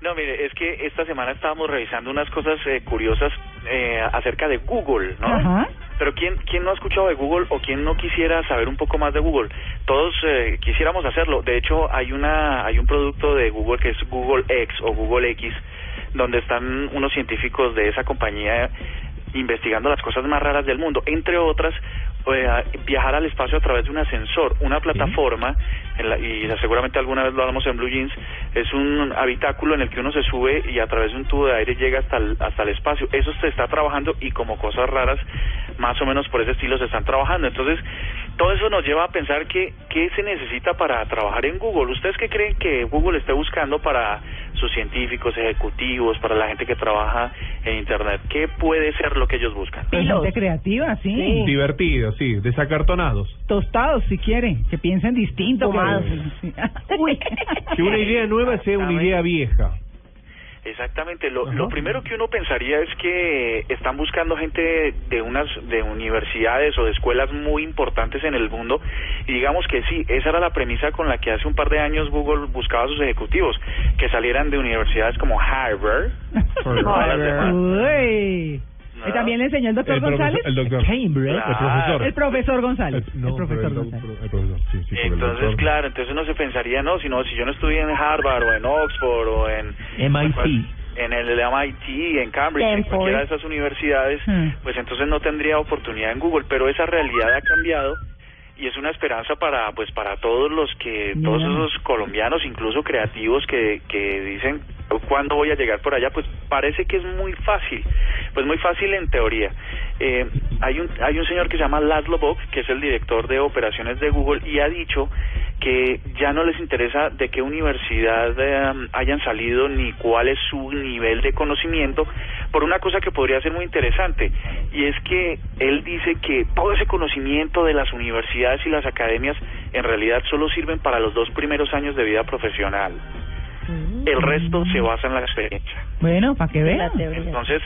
No, mire, es que esta semana estábamos revisando unas cosas eh, curiosas eh, acerca de Google, ¿no? Ajá. Pero ¿quién, ¿quién no ha escuchado de Google o quién no quisiera saber un poco más de Google? Todos eh, quisiéramos hacerlo. De hecho, hay una hay un producto de Google que es Google X o Google X, donde están unos científicos de esa compañía investigando las cosas más raras del mundo, entre otras viajar al espacio a través de un ascensor, una plataforma, en la- y seguramente alguna vez lo hablamos en Blue Jeans, es un habitáculo en el que uno se sube y a través de un tubo de aire llega hasta el, hasta el espacio. Eso se está trabajando y como cosas raras, más o menos por ese estilo se están trabajando. Entonces, todo eso nos lleva a pensar que qué se necesita para trabajar en Google. ¿Ustedes qué creen que Google esté buscando para sus científicos, ejecutivos, para la gente que trabaja en Internet? ¿Qué puede ser lo que ellos buscan? Pues gente creativa, sí. Divertido, sí, desacartonados. Tostados, si quieren, que piensen distinto. que-. Sí. Uy. Que una idea nueva sea una idea vieja. Exactamente. Lo, lo primero que uno pensaría es que están buscando gente de unas de universidades o de escuelas muy importantes en el mundo y digamos que sí, esa era la premisa con la que hace un par de años Google buscaba a sus ejecutivos que salieran de universidades como Harvard. Uy. No. ¿Y también le enseñó el doctor El profesor- González? el doctor. Cambridge, el profesor. El profesor González. El- no, el profesor González. doc- el profesor, sí, sí, por el Entonces, doctor. claro, entonces uno se pensaría, no, si no, si yo no estudié en Harvard o en Oxford o en MIT. en el MIT, en Cambridge, en Stanford. cualquiera de esas universidades, Hmm. pues entonces no tendría oportunidad en Google, pero esa realidad ha cambiado y es una esperanza para pues para todos los que todos esos colombianos incluso creativos que que dicen cuándo voy a llegar por allá pues parece que es muy fácil pues muy fácil en teoría. Eh, hay un hay un señor que se llama Laszlo Bock que es el director de operaciones de Google y ha dicho que ya no les interesa de qué universidad eh, hayan salido ni cuál es su nivel de conocimiento por una cosa que podría ser muy interesante y es que él dice que todo ese conocimiento de las universidades y las academias en realidad solo sirven para los dos primeros años de vida profesional. El resto se basa en la experiencia. Bueno, para que vean. Entonces,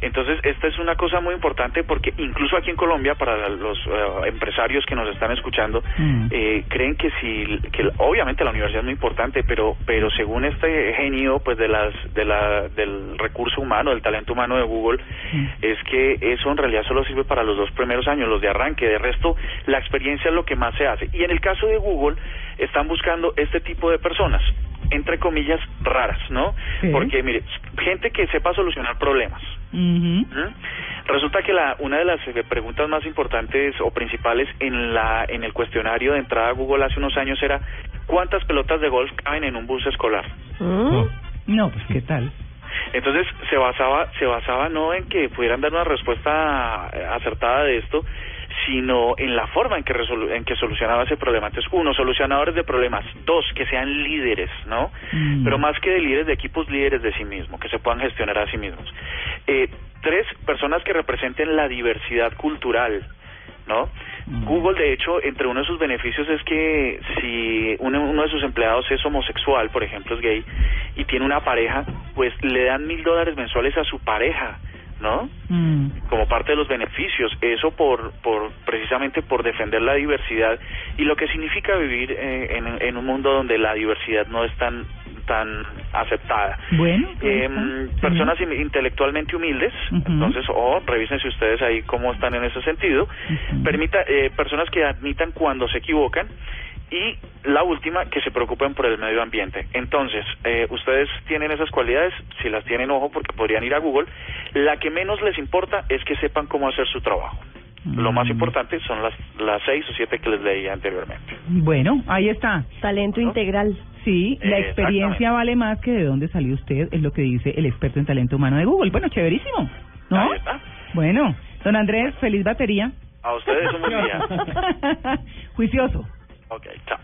entonces esta es una cosa muy importante porque incluso aquí en Colombia para los eh, empresarios que nos están escuchando Mm. eh, creen que si que obviamente la universidad es muy importante, pero pero según este genio pues de las de la del recurso humano, del talento humano de Google Mm. es que eso en realidad solo sirve para los dos primeros años, los de arranque, de resto la experiencia es lo que más se hace. Y en el caso de Google están buscando este tipo de personas entre comillas raras, ¿no? Sí. Porque mire, gente que sepa solucionar problemas. ¿Mm? Resulta que la, una de las eh, preguntas más importantes o principales en la en el cuestionario de entrada a Google hace unos años era ¿cuántas pelotas de golf caben en un bus escolar? Mm. No, pues qué tal. Entonces se basaba se basaba no en que pudieran dar una respuesta acertada de esto, sino en la forma en que resolu- en que solucionaba ese problema. Entonces, uno, solucionadores de problemas, dos, que sean líderes, ¿no? Mm. Pero más que de líderes de equipos, líderes de sí mismos, que se puedan gestionar a sí mismos. Eh, tres, personas que representen la diversidad cultural, ¿no? Mm. Google, de hecho, entre uno de sus beneficios es que si uno, uno de sus empleados es homosexual, por ejemplo, es gay, y tiene una pareja, pues le dan mil dólares mensuales a su pareja, ¿no? Mm. como parte de los beneficios, eso por, por precisamente por defender la diversidad y lo que significa vivir eh, en, en un mundo donde la diversidad no es tan tan aceptada. Bueno, pues, Eh, está. personas in- intelectualmente humildes, entonces, o revísense ustedes ahí cómo están en ese sentido. Permita, eh, personas que admitan cuando se equivocan y la última, que se preocupen por el medio ambiente. Entonces, eh, ustedes tienen esas cualidades, si las tienen, ojo, porque podrían ir a Google. La que menos les importa es que sepan cómo hacer su trabajo. Lo más Mm. importante son las, las seis o siete que les leí anteriormente. Bueno, ahí está. Talento ¿No? integral. Sí, la experiencia vale más que de dónde salió usted, es lo que dice el experto en talento humano de Google. Bueno, chéverísimo, ¿no? Ahí está. Bueno, don Andrés, feliz batería. A ustedes un buen día. Juicioso. Ok, chao.